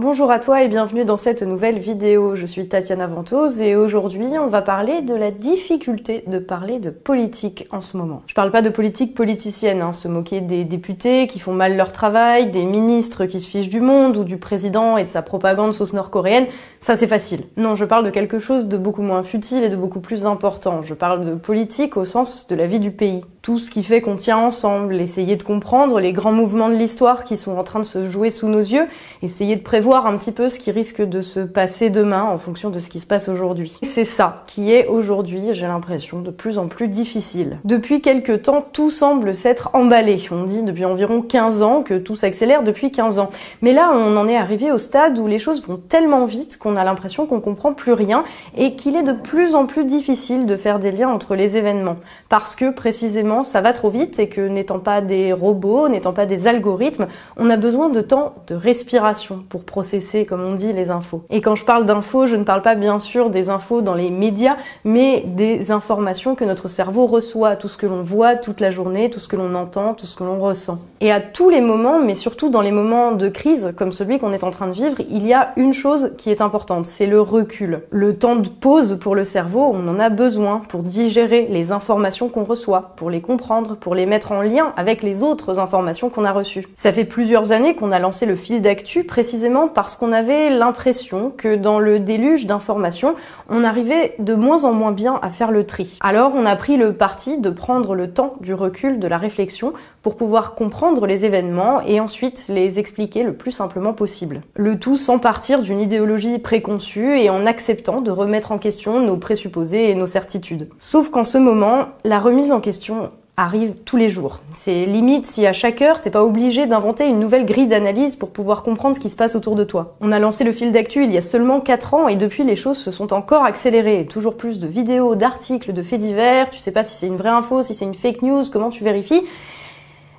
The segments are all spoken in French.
Bonjour à toi et bienvenue dans cette nouvelle vidéo. Je suis Tatiana Ventose et aujourd'hui on va parler de la difficulté de parler de politique en ce moment. Je parle pas de politique politicienne, hein, se moquer des députés qui font mal leur travail, des ministres qui se fichent du monde ou du président et de sa propagande sauce nord-coréenne, ça c'est facile. Non, je parle de quelque chose de beaucoup moins futile et de beaucoup plus important. Je parle de politique au sens de la vie du pays. Tout ce qui fait qu'on tient ensemble, essayer de comprendre les grands mouvements de l'histoire qui sont en train de se jouer sous nos yeux, essayer de prévoir voir un petit peu ce qui risque de se passer demain en fonction de ce qui se passe aujourd'hui. C'est ça qui est aujourd'hui, j'ai l'impression, de plus en plus difficile. Depuis quelques temps, tout semble s'être emballé. On dit depuis environ 15 ans que tout s'accélère depuis 15 ans. Mais là, on en est arrivé au stade où les choses vont tellement vite qu'on a l'impression qu'on comprend plus rien et qu'il est de plus en plus difficile de faire des liens entre les événements. Parce que précisément, ça va trop vite et que n'étant pas des robots, n'étant pas des algorithmes, on a besoin de temps de respiration pour processer, comme on dit, les infos. Et quand je parle d'infos, je ne parle pas bien sûr des infos dans les médias, mais des informations que notre cerveau reçoit, tout ce que l'on voit toute la journée, tout ce que l'on entend, tout ce que l'on ressent. Et à tous les moments, mais surtout dans les moments de crise, comme celui qu'on est en train de vivre, il y a une chose qui est importante, c'est le recul. Le temps de pause pour le cerveau, on en a besoin pour digérer les informations qu'on reçoit, pour les comprendre, pour les mettre en lien avec les autres informations qu'on a reçues. Ça fait plusieurs années qu'on a lancé le fil d'actu précisément parce qu'on avait l'impression que dans le déluge d'informations, on arrivait de moins en moins bien à faire le tri. Alors on a pris le parti de prendre le temps du recul, de la réflexion, pour pouvoir comprendre les événements et ensuite les expliquer le plus simplement possible. Le tout sans partir d'une idéologie préconçue et en acceptant de remettre en question nos présupposés et nos certitudes. Sauf qu'en ce moment, la remise en question arrive tous les jours. C'est limite si à chaque heure t'es pas obligé d'inventer une nouvelle grille d'analyse pour pouvoir comprendre ce qui se passe autour de toi. On a lancé le fil d'actu il y a seulement 4 ans et depuis les choses se sont encore accélérées. Toujours plus de vidéos, d'articles, de faits divers, tu sais pas si c'est une vraie info, si c'est une fake news, comment tu vérifies.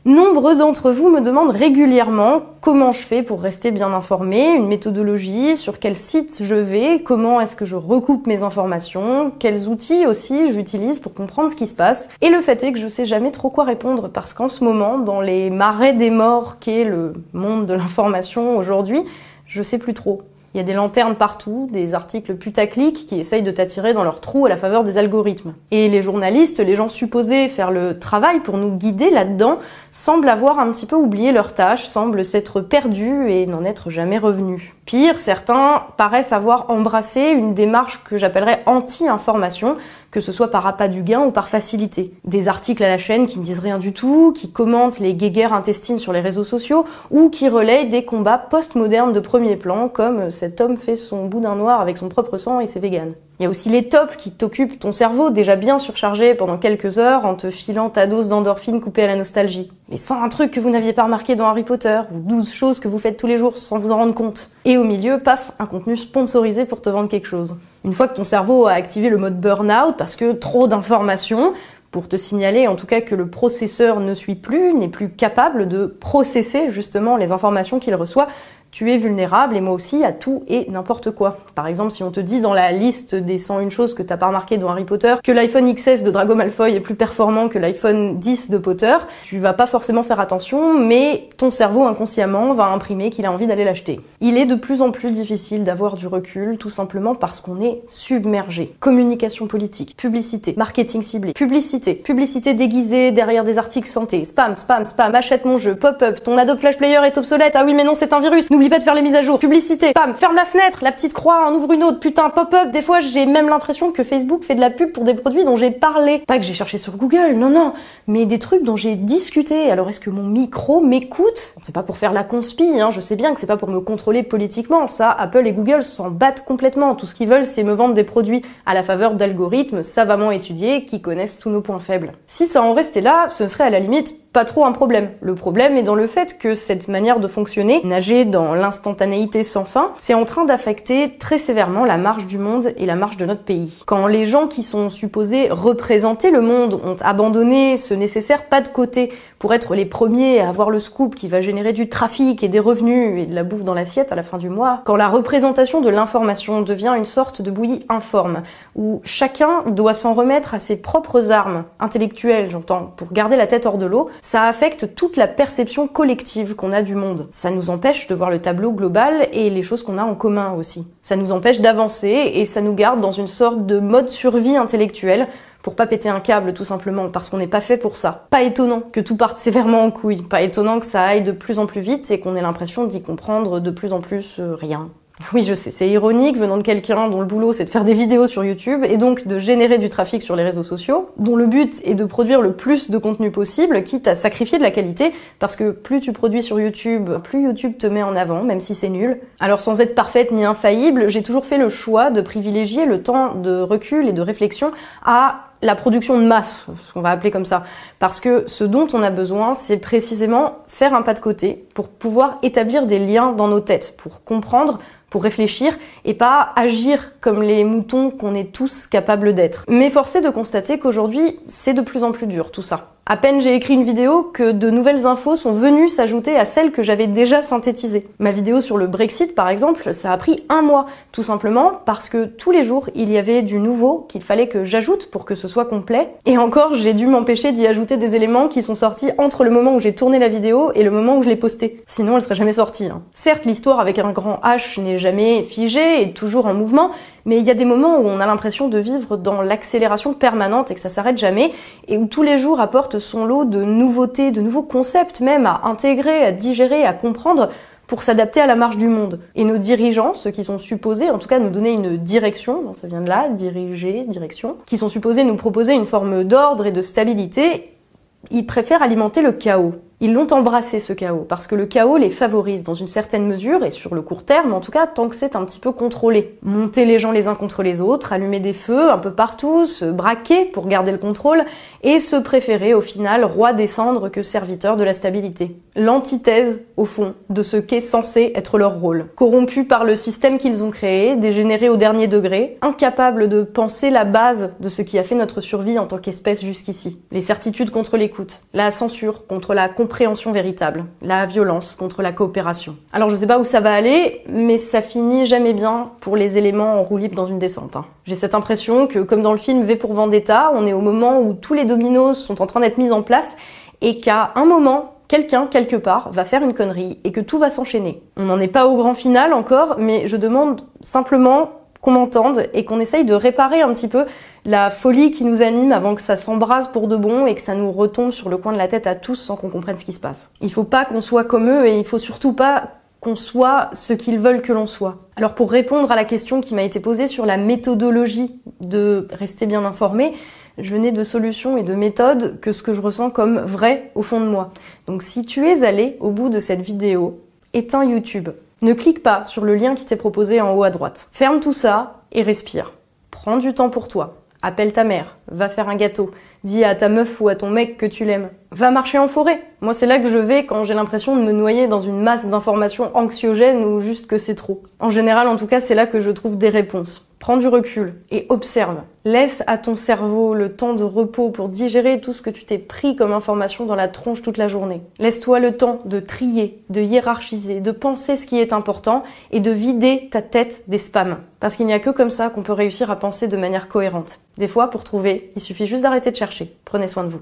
Nombreux d'entre vous me demandent régulièrement comment je fais pour rester bien informé, une méthodologie, sur quel site je vais, comment est-ce que je recoupe mes informations, quels outils aussi j'utilise pour comprendre ce qui se passe. Et le fait est que je sais jamais trop quoi répondre parce qu'en ce moment, dans les marais des morts qu'est le monde de l'information aujourd'hui, je sais plus trop. Il y a des lanternes partout, des articles putaclic qui essayent de t'attirer dans leur trou à la faveur des algorithmes. Et les journalistes, les gens supposés faire le travail pour nous guider là-dedans, semblent avoir un petit peu oublié leur tâche, semblent s'être perdus et n'en être jamais revenus. Pire, certains paraissent avoir embrassé une démarche que j'appellerais anti-information, que ce soit par appât du gain ou par facilité. Des articles à la chaîne qui ne disent rien du tout, qui commentent les guéguerres intestines sur les réseaux sociaux, ou qui relayent des combats post-modernes de premier plan, comme cet homme fait son boudin noir avec son propre sang et c'est vegan. Il y a aussi les tops qui t'occupent ton cerveau déjà bien surchargé pendant quelques heures en te filant ta dose d'endorphine coupée à la nostalgie. Mais sans un truc que vous n'aviez pas remarqué dans Harry Potter, ou 12 choses que vous faites tous les jours sans vous en rendre compte. Et au milieu, paf, un contenu sponsorisé pour te vendre quelque chose. Une fois que ton cerveau a activé le mode burn-out parce que trop d'informations, pour te signaler en tout cas que le processeur ne suit plus, n'est plus capable de processer justement les informations qu'il reçoit, tu es vulnérable et moi aussi à tout et n'importe quoi. Par exemple, si on te dit dans la liste des 101 choses que t'as pas remarqué dans Harry Potter que l'iPhone XS de Drago Malfoy est plus performant que l'iPhone 10 de Potter, tu vas pas forcément faire attention, mais ton cerveau inconsciemment va imprimer qu'il a envie d'aller l'acheter. Il est de plus en plus difficile d'avoir du recul, tout simplement parce qu'on est submergé. Communication politique, publicité, marketing ciblé, publicité, publicité déguisée derrière des articles santé, spam, spam, spam, achète mon jeu, pop-up, ton Adobe Flash Player est obsolète, ah oui mais non c'est un virus, N'oublie pas de faire les mises à jour. Publicité. Pam, ferme la fenêtre. La petite croix, en ouvre une autre. Putain, pop-up. Des fois, j'ai même l'impression que Facebook fait de la pub pour des produits dont j'ai parlé. Pas que j'ai cherché sur Google, non, non. Mais des trucs dont j'ai discuté. Alors, est-ce que mon micro m'écoute? C'est pas pour faire la conspi, hein. Je sais bien que c'est pas pour me contrôler politiquement. Ça, Apple et Google s'en battent complètement. Tout ce qu'ils veulent, c'est me vendre des produits à la faveur d'algorithmes savamment étudiés qui connaissent tous nos points faibles. Si ça en restait là, ce serait à la limite pas trop un problème. Le problème est dans le fait que cette manière de fonctionner, nager dans l'instantanéité sans fin, c'est en train d'affecter très sévèrement la marche du monde et la marche de notre pays. Quand les gens qui sont supposés représenter le monde ont abandonné ce nécessaire pas de côté pour être les premiers à avoir le scoop qui va générer du trafic et des revenus et de la bouffe dans l'assiette à la fin du mois, quand la représentation de l'information devient une sorte de bouillie informe, où chacun doit s'en remettre à ses propres armes, intellectuelles j'entends, pour garder la tête hors de l'eau, ça affecte toute la perception collective qu'on a du monde. Ça nous empêche de voir le tableau global et les choses qu'on a en commun aussi. Ça nous empêche d'avancer et ça nous garde dans une sorte de mode survie intellectuelle pour pas péter un câble tout simplement parce qu'on n'est pas fait pour ça. Pas étonnant que tout parte sévèrement en couille, pas étonnant que ça aille de plus en plus vite et qu'on ait l'impression d'y comprendre de plus en plus euh, rien. Oui, je sais, c'est ironique venant de quelqu'un dont le boulot c'est de faire des vidéos sur YouTube et donc de générer du trafic sur les réseaux sociaux, dont le but est de produire le plus de contenu possible, quitte à sacrifier de la qualité, parce que plus tu produis sur YouTube, plus YouTube te met en avant, même si c'est nul. Alors sans être parfaite ni infaillible, j'ai toujours fait le choix de privilégier le temps de recul et de réflexion à la production de masse, ce qu'on va appeler comme ça. Parce que ce dont on a besoin, c'est précisément faire un pas de côté pour pouvoir établir des liens dans nos têtes, pour comprendre pour réfléchir et pas agir comme les moutons qu'on est tous capables d'être. Mais forcé de constater qu'aujourd'hui, c'est de plus en plus dur tout ça. À peine j'ai écrit une vidéo que de nouvelles infos sont venues s'ajouter à celles que j'avais déjà synthétisées. Ma vidéo sur le Brexit, par exemple, ça a pris un mois, tout simplement parce que tous les jours, il y avait du nouveau qu'il fallait que j'ajoute pour que ce soit complet. Et encore, j'ai dû m'empêcher d'y ajouter des éléments qui sont sortis entre le moment où j'ai tourné la vidéo et le moment où je l'ai postée. Sinon, elle serait jamais sortie. Hein. Certes, l'histoire avec un grand H n'est jamais figée et toujours en mouvement, mais il y a des moments où on a l'impression de vivre dans l'accélération permanente et que ça s'arrête jamais, et où tous les jours apportent son lot de nouveautés, de nouveaux concepts même à intégrer, à digérer, à comprendre pour s'adapter à la marche du monde. Et nos dirigeants, ceux qui sont supposés, en tout cas, nous donner une direction, ça vient de là, diriger, direction, qui sont supposés nous proposer une forme d'ordre et de stabilité, ils préfèrent alimenter le chaos. Ils l'ont embrassé ce chaos, parce que le chaos les favorise dans une certaine mesure, et sur le court terme en tout cas, tant que c'est un petit peu contrôlé. Monter les gens les uns contre les autres, allumer des feux un peu partout, se braquer pour garder le contrôle, et se préférer au final roi des cendres que serviteur de la stabilité. L'antithèse, au fond, de ce qu'est censé être leur rôle. Corrompus par le système qu'ils ont créé, dégénérés au dernier degré, incapables de penser la base de ce qui a fait notre survie en tant qu'espèce jusqu'ici. Les certitudes contre l'écoute, la censure contre la véritable, la violence contre la coopération. Alors je sais pas où ça va aller, mais ça finit jamais bien pour les éléments en roue dans une descente. Hein. J'ai cette impression que, comme dans le film V pour Vendetta, on est au moment où tous les dominos sont en train d'être mis en place et qu'à un moment, quelqu'un, quelque part, va faire une connerie et que tout va s'enchaîner. On n'en est pas au grand final encore, mais je demande simplement qu'on m'entende et qu'on essaye de réparer un petit peu la folie qui nous anime avant que ça s'embrase pour de bon et que ça nous retombe sur le coin de la tête à tous sans qu'on comprenne ce qui se passe. Il faut pas qu'on soit comme eux et il faut surtout pas qu'on soit ce qu'ils veulent que l'on soit. Alors pour répondre à la question qui m'a été posée sur la méthodologie de rester bien informé, je n'ai de solutions et de méthodes que ce que je ressens comme vrai au fond de moi. Donc si tu es allé au bout de cette vidéo, éteins YouTube. Ne clique pas sur le lien qui t'est proposé en haut à droite. Ferme tout ça et respire. Prends du temps pour toi. Appelle ta mère, va faire un gâteau, dis à ta meuf ou à ton mec que tu l'aimes. Va marcher en forêt. Moi, c'est là que je vais quand j'ai l'impression de me noyer dans une masse d'informations anxiogènes ou juste que c'est trop. En général, en tout cas, c'est là que je trouve des réponses. Prends du recul et observe. Laisse à ton cerveau le temps de repos pour digérer tout ce que tu t'es pris comme information dans la tronche toute la journée. Laisse-toi le temps de trier, de hiérarchiser, de penser ce qui est important et de vider ta tête des spams. Parce qu'il n'y a que comme ça qu'on peut réussir à penser de manière cohérente. Des fois, pour trouver, il suffit juste d'arrêter de chercher. Prenez soin de vous.